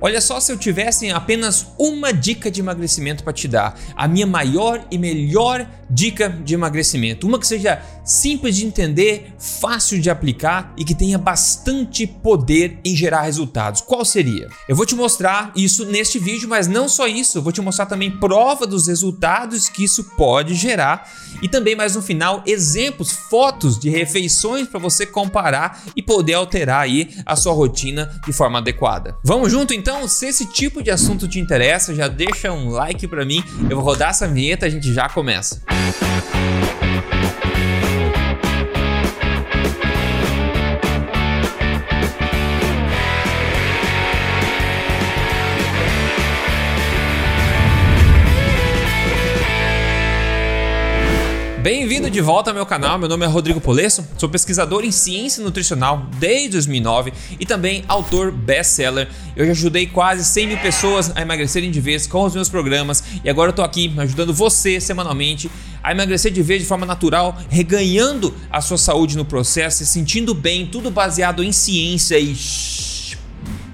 Olha só se eu tivesse apenas uma dica de emagrecimento para te dar, a minha maior e melhor dica de emagrecimento, uma que seja simples de entender, fácil de aplicar e que tenha bastante poder em gerar resultados. Qual seria? Eu vou te mostrar isso neste vídeo, mas não só isso, eu vou te mostrar também prova dos resultados que isso pode gerar e também mais no final exemplos, fotos de refeições para você comparar e poder alterar aí a sua rotina de forma adequada. Vamos junto então? Se esse tipo de assunto te interessa, já deixa um like para mim. Eu vou rodar essa vinheta, a gente já começa. Música Bem-vindo de volta ao meu canal, meu nome é Rodrigo Polesso, sou pesquisador em ciência nutricional desde 2009 e também autor best-seller. Eu já ajudei quase 100 mil pessoas a emagrecerem de vez com os meus programas e agora eu tô aqui ajudando você semanalmente a emagrecer de vez de forma natural, reganhando a sua saúde no processo, se sentindo bem, tudo baseado em ciência e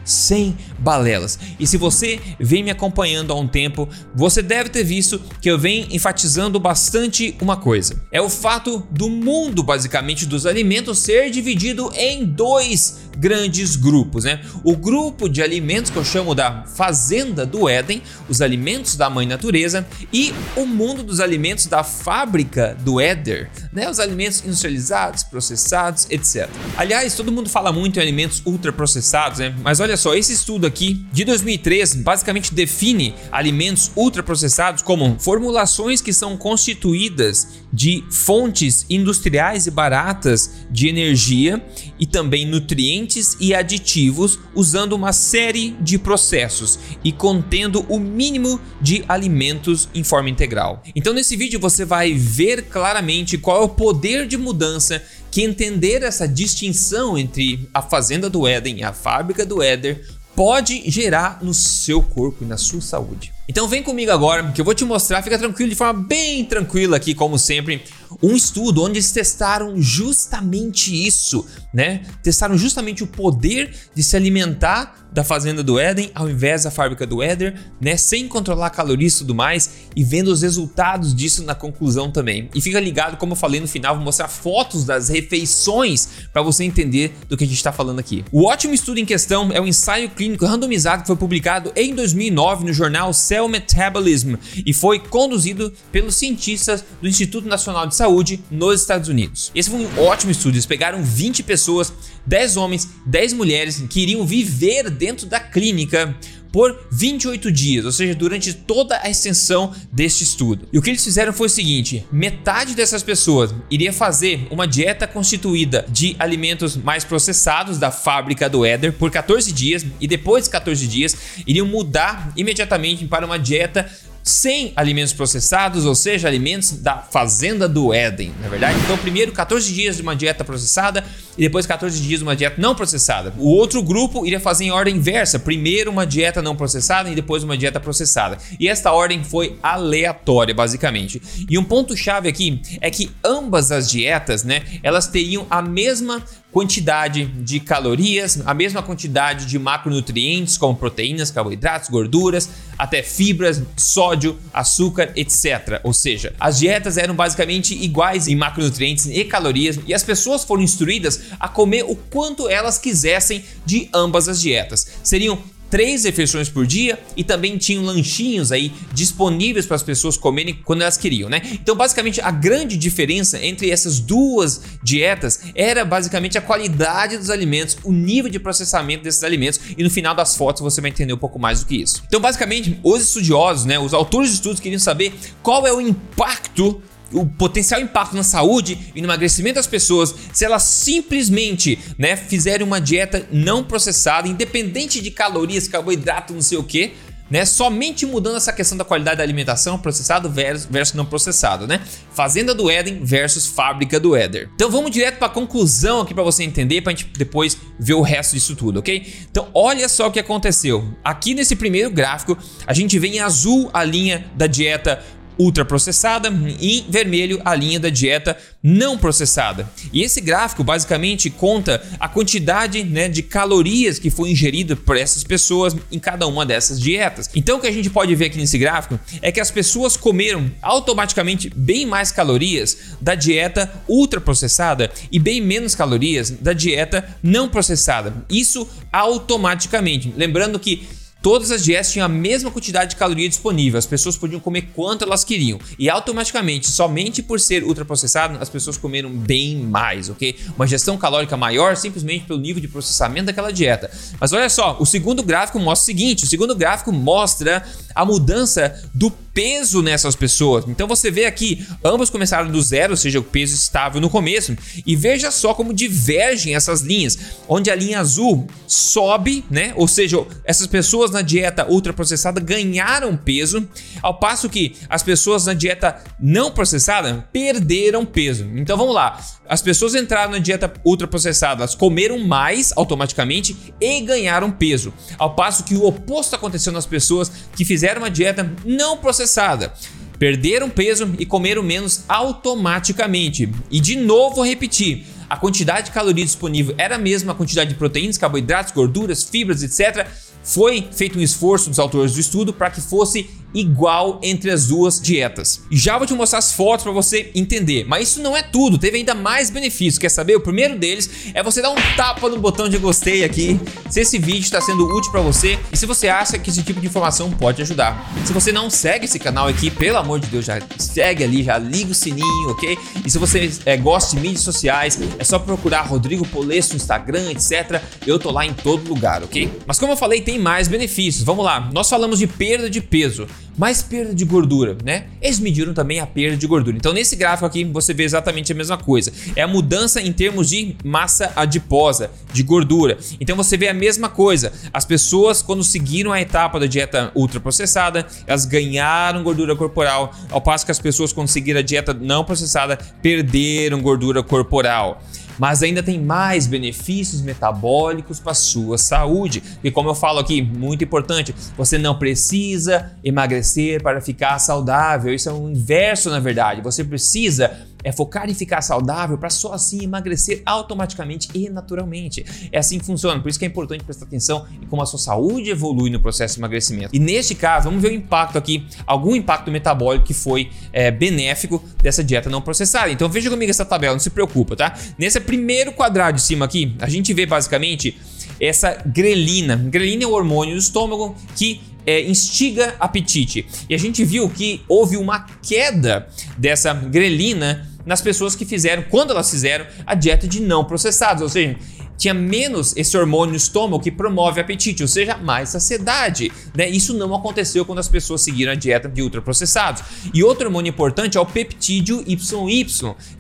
sem balelas. E se você vem me acompanhando há um tempo, você deve ter visto que eu venho enfatizando bastante uma coisa: é o fato do mundo, basicamente, dos alimentos ser dividido em dois grandes grupos, né? O grupo de alimentos que eu chamo da fazenda do Éden, os alimentos da mãe natureza, e o mundo dos alimentos da fábrica do Éder, né? Os alimentos industrializados, processados, etc. Aliás, todo mundo fala muito em alimentos ultraprocessados, né? Mas olha só, esse estudo aqui de 2003 basicamente define alimentos ultraprocessados como formulações que são constituídas de fontes industriais e baratas de energia e também nutrientes e aditivos usando uma série de processos e contendo o mínimo de alimentos em forma integral. Então nesse vídeo você vai ver claramente qual é o poder de mudança que entender essa distinção entre a fazenda do Éden e a fábrica do Éder pode gerar no seu corpo e na sua saúde. Então vem comigo agora que eu vou te mostrar, fica tranquilo, de forma bem tranquila aqui, como sempre, um estudo onde eles testaram justamente isso, né? Testaram justamente o poder de se alimentar da fazenda do Éden ao invés da fábrica do Éder, né? Sem controlar calorias e tudo mais e vendo os resultados disso na conclusão também. E fica ligado, como eu falei no final, vou mostrar fotos das refeições para você entender do que a gente está falando aqui. O ótimo estudo em questão é um ensaio clínico randomizado que foi publicado em 2009 no jornal Cell Metabolism e foi conduzido pelos cientistas do Instituto Nacional de Saúde nos Estados Unidos. Esse foi um ótimo estudo. Eles pegaram 20 pessoas, 10 homens, 10 mulheres que iriam viver dentro da clínica por 28 dias, ou seja, durante toda a extensão deste estudo. E o que eles fizeram foi o seguinte: metade dessas pessoas iria fazer uma dieta constituída de alimentos mais processados da fábrica do Éder por 14 dias e depois de 14 dias iriam mudar imediatamente para uma dieta sem alimentos processados, ou seja, alimentos da fazenda do Éden, na é verdade. Então, primeiro 14 dias de uma dieta processada e depois 14 dias uma dieta não processada. O outro grupo iria fazer em ordem inversa, primeiro uma dieta não processada e depois uma dieta processada. E esta ordem foi aleatória, basicamente. E um ponto chave aqui é que ambas as dietas, né, elas teriam a mesma quantidade de calorias, a mesma quantidade de macronutrientes, como proteínas, carboidratos, gorduras, até fibras, sódio, açúcar, etc. Ou seja, as dietas eram basicamente iguais em macronutrientes e calorias e as pessoas foram instruídas a comer o quanto elas quisessem de ambas as dietas. Seriam três refeições por dia e também tinham lanchinhos aí disponíveis para as pessoas comerem quando elas queriam, né? Então, basicamente, a grande diferença entre essas duas dietas era basicamente a qualidade dos alimentos, o nível de processamento desses alimentos e no final das fotos você vai entender um pouco mais do que isso. Então, basicamente, os estudiosos, né, os autores de estudos queriam saber qual é o impacto o potencial impacto na saúde e no emagrecimento das pessoas se elas simplesmente né, fizerem uma dieta não processada, independente de calorias, carboidrato, não sei o que, né? Somente mudando essa questão da qualidade da alimentação, processado versus, não processado, né? Fazenda do Éden versus fábrica do Éder. Então vamos direto para a conclusão aqui para você entender, para a gente depois ver o resto disso tudo, ok? Então olha só o que aconteceu. Aqui nesse primeiro gráfico, a gente vê em azul a linha da dieta ultraprocessada, e em vermelho a linha da dieta não processada. E esse gráfico basicamente conta a quantidade né, de calorias que foi ingerida por essas pessoas em cada uma dessas dietas. Então o que a gente pode ver aqui nesse gráfico é que as pessoas comeram automaticamente bem mais calorias da dieta ultraprocessada e bem menos calorias da dieta não processada. Isso automaticamente. Lembrando que Todas as dietas tinham a mesma quantidade de caloria disponível, as pessoas podiam comer quanto elas queriam e automaticamente, somente por ser ultraprocessado, as pessoas comeram bem mais, ok? Uma gestão calórica maior simplesmente pelo nível de processamento daquela dieta. Mas olha só, o segundo gráfico mostra o seguinte: o segundo gráfico mostra a mudança do peso nessas pessoas. Então você vê aqui, ambos começaram do zero, ou seja, o peso estável no começo, e veja só como divergem essas linhas, onde a linha azul sobe, né? Ou seja, essas pessoas na dieta ultraprocessada ganharam peso, ao passo que as pessoas na dieta não processada perderam peso. Então vamos lá. As pessoas entraram na dieta ultraprocessada, elas comeram mais automaticamente e ganharam peso. Ao passo que o oposto aconteceu nas pessoas que fizeram uma dieta não processada perderam peso e comeram menos automaticamente. E de novo repetir, a quantidade de calorias disponível era a mesma quantidade de proteínas, carboidratos, gorduras, fibras, etc. Foi feito um esforço dos autores do estudo para que fosse igual entre as duas dietas. Já vou te mostrar as fotos para você entender. Mas isso não é tudo, teve ainda mais benefícios. Quer saber? O primeiro deles é você dar um tapa no botão de gostei aqui, se esse vídeo está sendo útil para você e se você acha que esse tipo de informação pode ajudar. Se você não segue esse canal aqui, pelo amor de Deus, já segue ali, já liga o sininho, ok? E se você é, gosta de mídias sociais, é só procurar Rodrigo Polesso no Instagram, etc. Eu tô lá em todo lugar, ok? Mas como eu falei, tem mais benefícios. Vamos lá. Nós falamos de perda de peso mais perda de gordura, né? Eles mediram também a perda de gordura. Então, nesse gráfico aqui, você vê exatamente a mesma coisa. É a mudança em termos de massa adiposa, de gordura. Então, você vê a mesma coisa. As pessoas, quando seguiram a etapa da dieta ultraprocessada, elas ganharam gordura corporal, ao passo que as pessoas, quando seguiram a dieta não processada, perderam gordura corporal mas ainda tem mais benefícios metabólicos para sua saúde. E como eu falo aqui, muito importante, você não precisa emagrecer para ficar saudável. Isso é o inverso, na verdade. Você precisa é focar em ficar saudável para só assim emagrecer automaticamente e naturalmente. É assim que funciona, por isso que é importante prestar atenção em como a sua saúde evolui no processo de emagrecimento. E neste caso, vamos ver o impacto aqui, algum impacto metabólico que foi é, benéfico dessa dieta não processada. Então veja comigo essa tabela, não se preocupa, tá? Nesse primeiro quadrado de cima aqui, a gente vê basicamente essa grelina. Grelina é o hormônio do estômago que é, instiga apetite. E a gente viu que houve uma queda dessa grelina nas pessoas que fizeram, quando elas fizeram a dieta de não processados, ou seja, tinha menos esse hormônio no estômago que promove apetite, ou seja, mais saciedade. Né? Isso não aconteceu quando as pessoas seguiram a dieta de ultraprocessados. E outro hormônio importante é o peptídeo YY,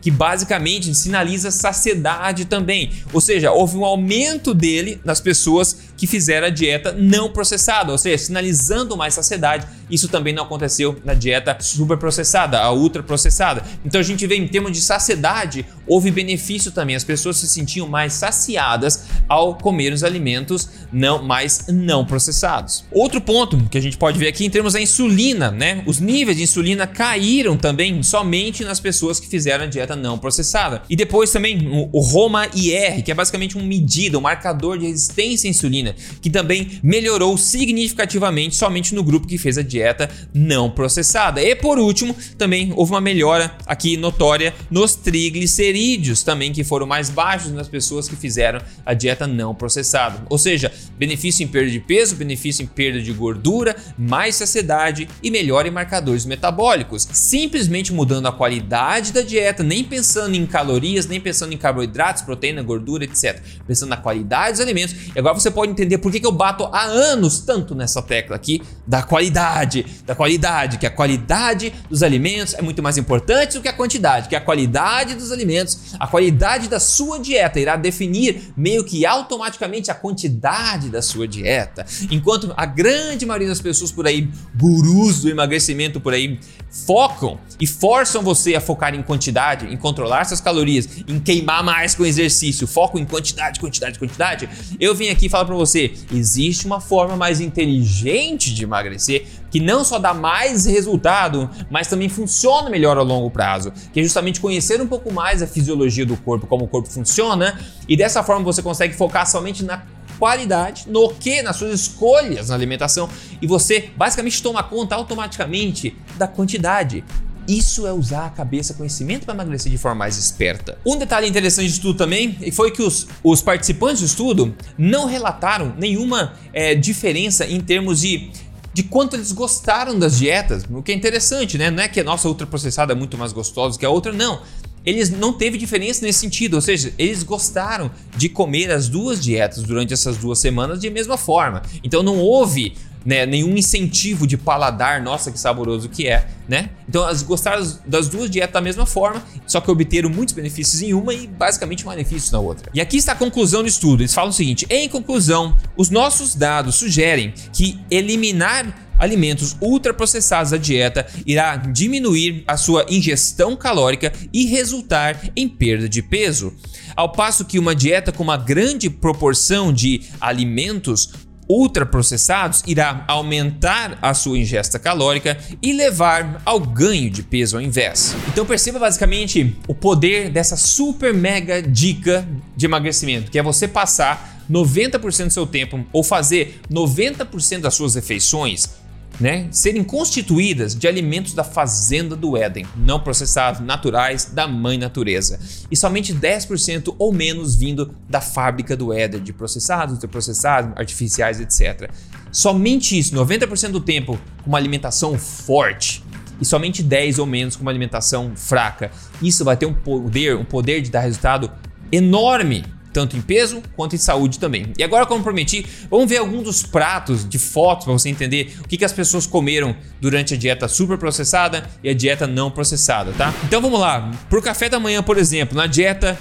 que basicamente sinaliza saciedade também. Ou seja, houve um aumento dele nas pessoas que fizeram a dieta não processada, ou seja, sinalizando mais saciedade. Isso também não aconteceu na dieta superprocessada, a ultraprocessada. Então a gente vê em termos de saciedade, houve benefício também. As pessoas se sentiam mais saciadas ao comer os alimentos não mais não processados. Outro ponto que a gente pode ver aqui em termos da insulina, né? Os níveis de insulina caíram também somente nas pessoas que fizeram a dieta não processada. E depois também o Roma IR, que é basicamente uma medida, um marcador de resistência à insulina que também melhorou significativamente somente no grupo que fez a dieta não processada. E por último, também houve uma melhora aqui notória nos triglicerídeos, também que foram mais baixos nas pessoas que fizeram a dieta não processada. Ou seja, benefício em perda de peso, benefício em perda de gordura, mais saciedade e melhora em marcadores metabólicos. Simplesmente mudando a qualidade da dieta, nem pensando em calorias, nem pensando em carboidratos, proteína, gordura, etc. Pensando na qualidade dos alimentos. E agora você pode entender por que, que eu bato há anos tanto nessa tecla aqui da qualidade, da qualidade, que a qualidade dos alimentos é muito mais importante do que a quantidade, que a qualidade dos alimentos, a qualidade da sua dieta irá definir meio que automaticamente a quantidade da sua dieta. Enquanto a grande maioria das pessoas por aí, gurus do emagrecimento por aí, focam e forçam você a focar em quantidade, em controlar suas calorias, em queimar mais com exercício, foco em quantidade, quantidade, quantidade, eu vim aqui falar para você, existe uma forma mais inteligente de emagrecer que não só dá mais resultado, mas também funciona melhor a longo prazo, que é justamente conhecer um pouco mais a fisiologia do corpo, como o corpo funciona, e dessa forma você consegue focar somente na qualidade, no que? Nas suas escolhas na alimentação e você basicamente toma conta automaticamente da quantidade. Isso é usar a cabeça, conhecimento para emagrecer de forma mais esperta. Um detalhe interessante de tudo também foi que os, os participantes do estudo não relataram nenhuma é, diferença em termos de de quanto eles gostaram das dietas, o que é interessante, né? Não é que a nossa ultraprocessada é muito mais gostosa que a outra, não eles não teve diferença nesse sentido, ou seja, eles gostaram de comer as duas dietas durante essas duas semanas de mesma forma. Então não houve né, nenhum incentivo de paladar, nossa que saboroso que é, né? Então elas gostaram das duas dietas da mesma forma, só que obteram muitos benefícios em uma e basicamente malefícios na outra. E aqui está a conclusão do estudo. Eles falam o seguinte: em conclusão, os nossos dados sugerem que eliminar alimentos ultraprocessados da dieta irá diminuir a sua ingestão calórica e resultar em perda de peso. Ao passo que uma dieta com uma grande proporção de alimentos ultraprocessados irá aumentar a sua ingesta calórica e levar ao ganho de peso ao invés. Então perceba basicamente o poder dessa super mega dica de emagrecimento, que é você passar 90% do seu tempo ou fazer 90% das suas refeições né, serem constituídas de alimentos da fazenda do Éden, não processados, naturais, da mãe natureza, e somente 10% ou menos vindo da fábrica do Éden, de processados, ultraprocessados, artificiais, etc. Somente isso, 90% do tempo com uma alimentação forte e somente 10 ou menos com uma alimentação fraca. Isso vai ter um poder, um poder de dar resultado enorme tanto em peso quanto em saúde também. E agora, como prometi, vamos ver alguns dos pratos de fotos para você entender o que, que as pessoas comeram durante a dieta super processada e a dieta não processada, tá? Então vamos lá. Pro café da manhã, por exemplo, na dieta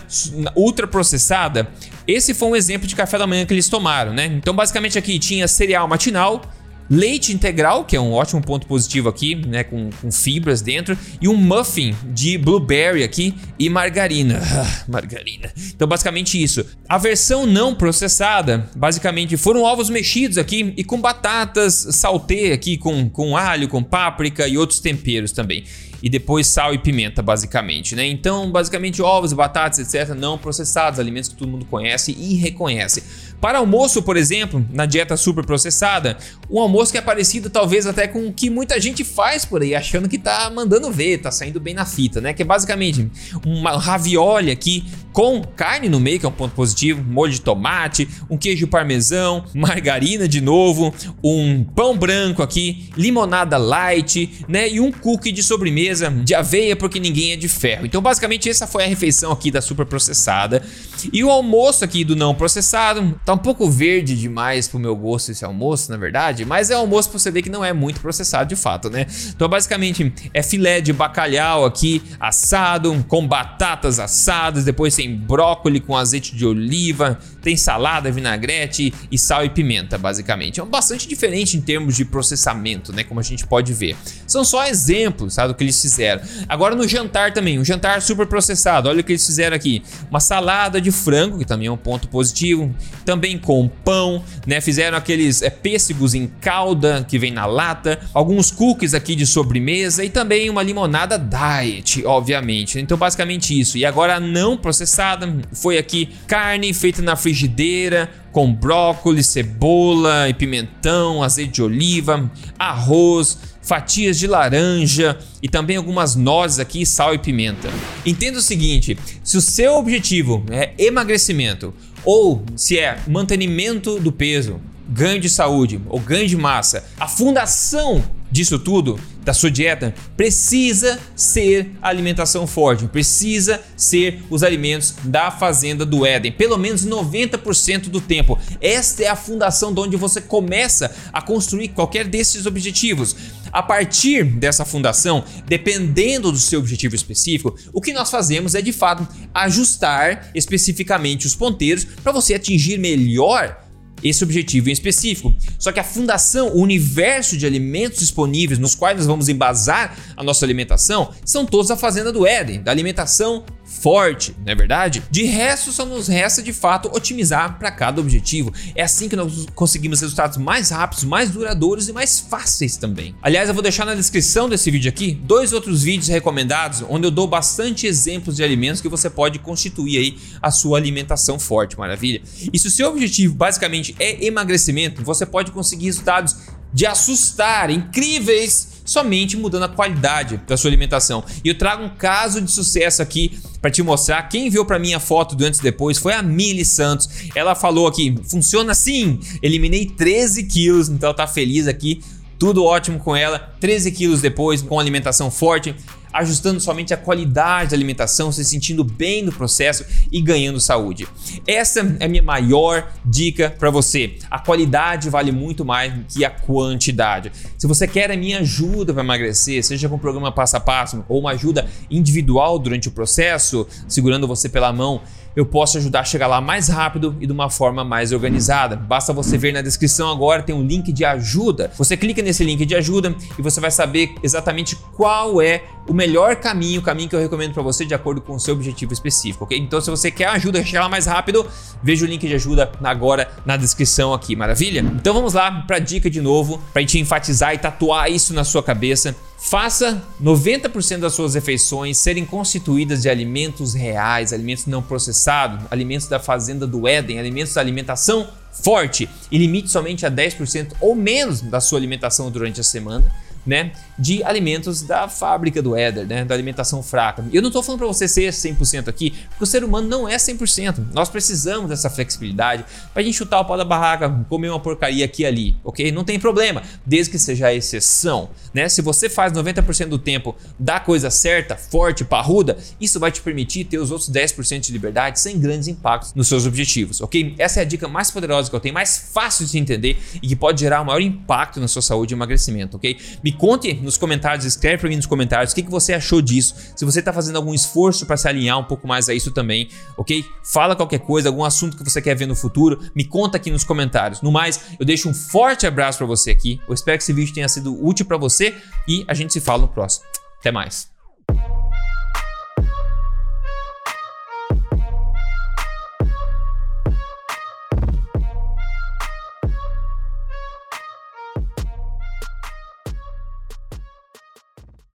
ultra processada, esse foi um exemplo de café da manhã que eles tomaram, né? Então basicamente aqui tinha cereal matinal, leite integral, que é um ótimo ponto positivo aqui, né, com, com fibras dentro, e um muffin de blueberry aqui e margarina. Ah, margarina. Então, basicamente isso. A versão não processada, basicamente, foram ovos mexidos aqui e com batatas saltê aqui, com, com alho, com páprica e outros temperos também e depois sal e pimenta, basicamente, né? Então, basicamente, ovos, batatas, etc., não processados, alimentos que todo mundo conhece e reconhece. Para almoço, por exemplo, na dieta super processada, um almoço que é parecido talvez até com o que muita gente faz por aí, achando que tá mandando ver, tá saindo bem na fita, né? Que é basicamente uma ravioli aqui com carne no meio, que é um ponto positivo, molho de tomate, um queijo parmesão, margarina de novo, um pão branco aqui, limonada light, né? E um cookie de sobremesa de aveia, porque ninguém é de ferro. Então, basicamente, essa foi a refeição aqui da super processada. E o almoço aqui do não processado, tá um pouco verde demais pro meu gosto esse almoço, na verdade, mas é almoço pra você ver que não é muito processado de fato, né? Então, basicamente, é filé de bacalhau aqui assado, com batatas assadas, depois tem brócolis com azeite de oliva, tem salada, vinagrete e sal e pimenta, basicamente. É bastante diferente em termos de processamento, né? Como a gente pode ver. São só exemplos, sabe, do que eles fizeram. Agora no jantar também, um jantar super processado. Olha o que eles fizeram aqui: uma salada de frango, que também é um ponto positivo, também com pão, né? Fizeram aqueles é, pêssegos em calda que vem na lata, alguns cookies aqui de sobremesa e também uma limonada diet, obviamente. Então, basicamente isso. E agora não processada, foi aqui carne feita na frigideira com brócolis, cebola e pimentão, azeite de oliva, arroz, fatias de laranja e também algumas nozes aqui, sal e pimenta. Entenda o seguinte: se o seu objetivo é emagrecimento ou se é mantenimento do peso, ganho de saúde ou ganho de massa, a fundação disso tudo, da sua dieta, precisa ser alimentação forte, precisa ser os alimentos da fazenda do Éden, pelo menos 90% do tempo. Esta é a fundação de onde você começa a construir qualquer desses objetivos. A partir dessa fundação, dependendo do seu objetivo específico, o que nós fazemos é de fato ajustar especificamente os ponteiros para você atingir melhor esse objetivo em específico. Só que a fundação, o universo de alimentos disponíveis nos quais nós vamos embasar a nossa alimentação, são todos a fazenda do Éden, da alimentação forte, não é verdade? De resto, só nos resta de fato otimizar para cada objetivo. É assim que nós conseguimos resultados mais rápidos, mais duradouros e mais fáceis também. Aliás, eu vou deixar na descrição desse vídeo aqui dois outros vídeos recomendados onde eu dou bastante exemplos de alimentos que você pode constituir aí a sua alimentação forte, maravilha? E se o seu objetivo basicamente é emagrecimento, você pode conseguir resultados de assustar, incríveis somente mudando a qualidade da sua alimentação. E eu trago um caso de sucesso aqui para te mostrar. Quem viu para mim a foto do antes e depois foi a Mili Santos. Ela falou aqui: funciona assim. Eliminei 13 quilos, então ela tá feliz aqui. Tudo ótimo com ela. 13 quilos depois, com alimentação forte ajustando somente a qualidade da alimentação, se sentindo bem no processo e ganhando saúde. Essa é a minha maior dica para você. A qualidade vale muito mais que a quantidade. Se você quer a minha ajuda para emagrecer, seja com o programa passo a passo ou uma ajuda individual durante o processo, segurando você pela mão, eu posso ajudar a chegar lá mais rápido e de uma forma mais organizada. Basta você ver na descrição agora, tem um link de ajuda. Você clica nesse link de ajuda e você vai saber exatamente qual é o melhor caminho, o caminho que eu recomendo para você de acordo com o seu objetivo específico, ok? Então, se você quer ajuda a chegar lá mais rápido, veja o link de ajuda agora na descrição aqui, maravilha? Então vamos lá para a dica de novo, para gente enfatizar e tatuar isso na sua cabeça. Faça 90% das suas refeições serem constituídas de alimentos reais, alimentos não processados, alimentos da fazenda do Éden, alimentos da alimentação forte. E limite somente a 10% ou menos da sua alimentação durante a semana né, de alimentos da fábrica do Éder, né, da alimentação fraca. Eu não estou falando para você ser 100% aqui, porque o ser humano não é 100%. Nós precisamos dessa flexibilidade para a gente chutar o pau da barraca, comer uma porcaria aqui e ali, ok? Não tem problema, desde que seja a exceção, né? Se você faz 90% do tempo da coisa certa, forte, parruda, isso vai te permitir ter os outros 10% de liberdade sem grandes impactos nos seus objetivos, ok? Essa é a dica mais poderosa que eu tenho, mais fácil de entender e que pode gerar o maior impacto na sua saúde e emagrecimento, ok? Me conte nos comentários, escreve para mim nos comentários o que, que você achou disso. Se você está fazendo algum esforço para se alinhar um pouco mais a isso também, ok? Fala qualquer coisa, algum assunto que você quer ver no futuro, me conta aqui nos comentários. No mais, eu deixo um forte abraço para você aqui. Eu espero que esse vídeo tenha sido útil para você e a gente se fala no próximo. Até mais.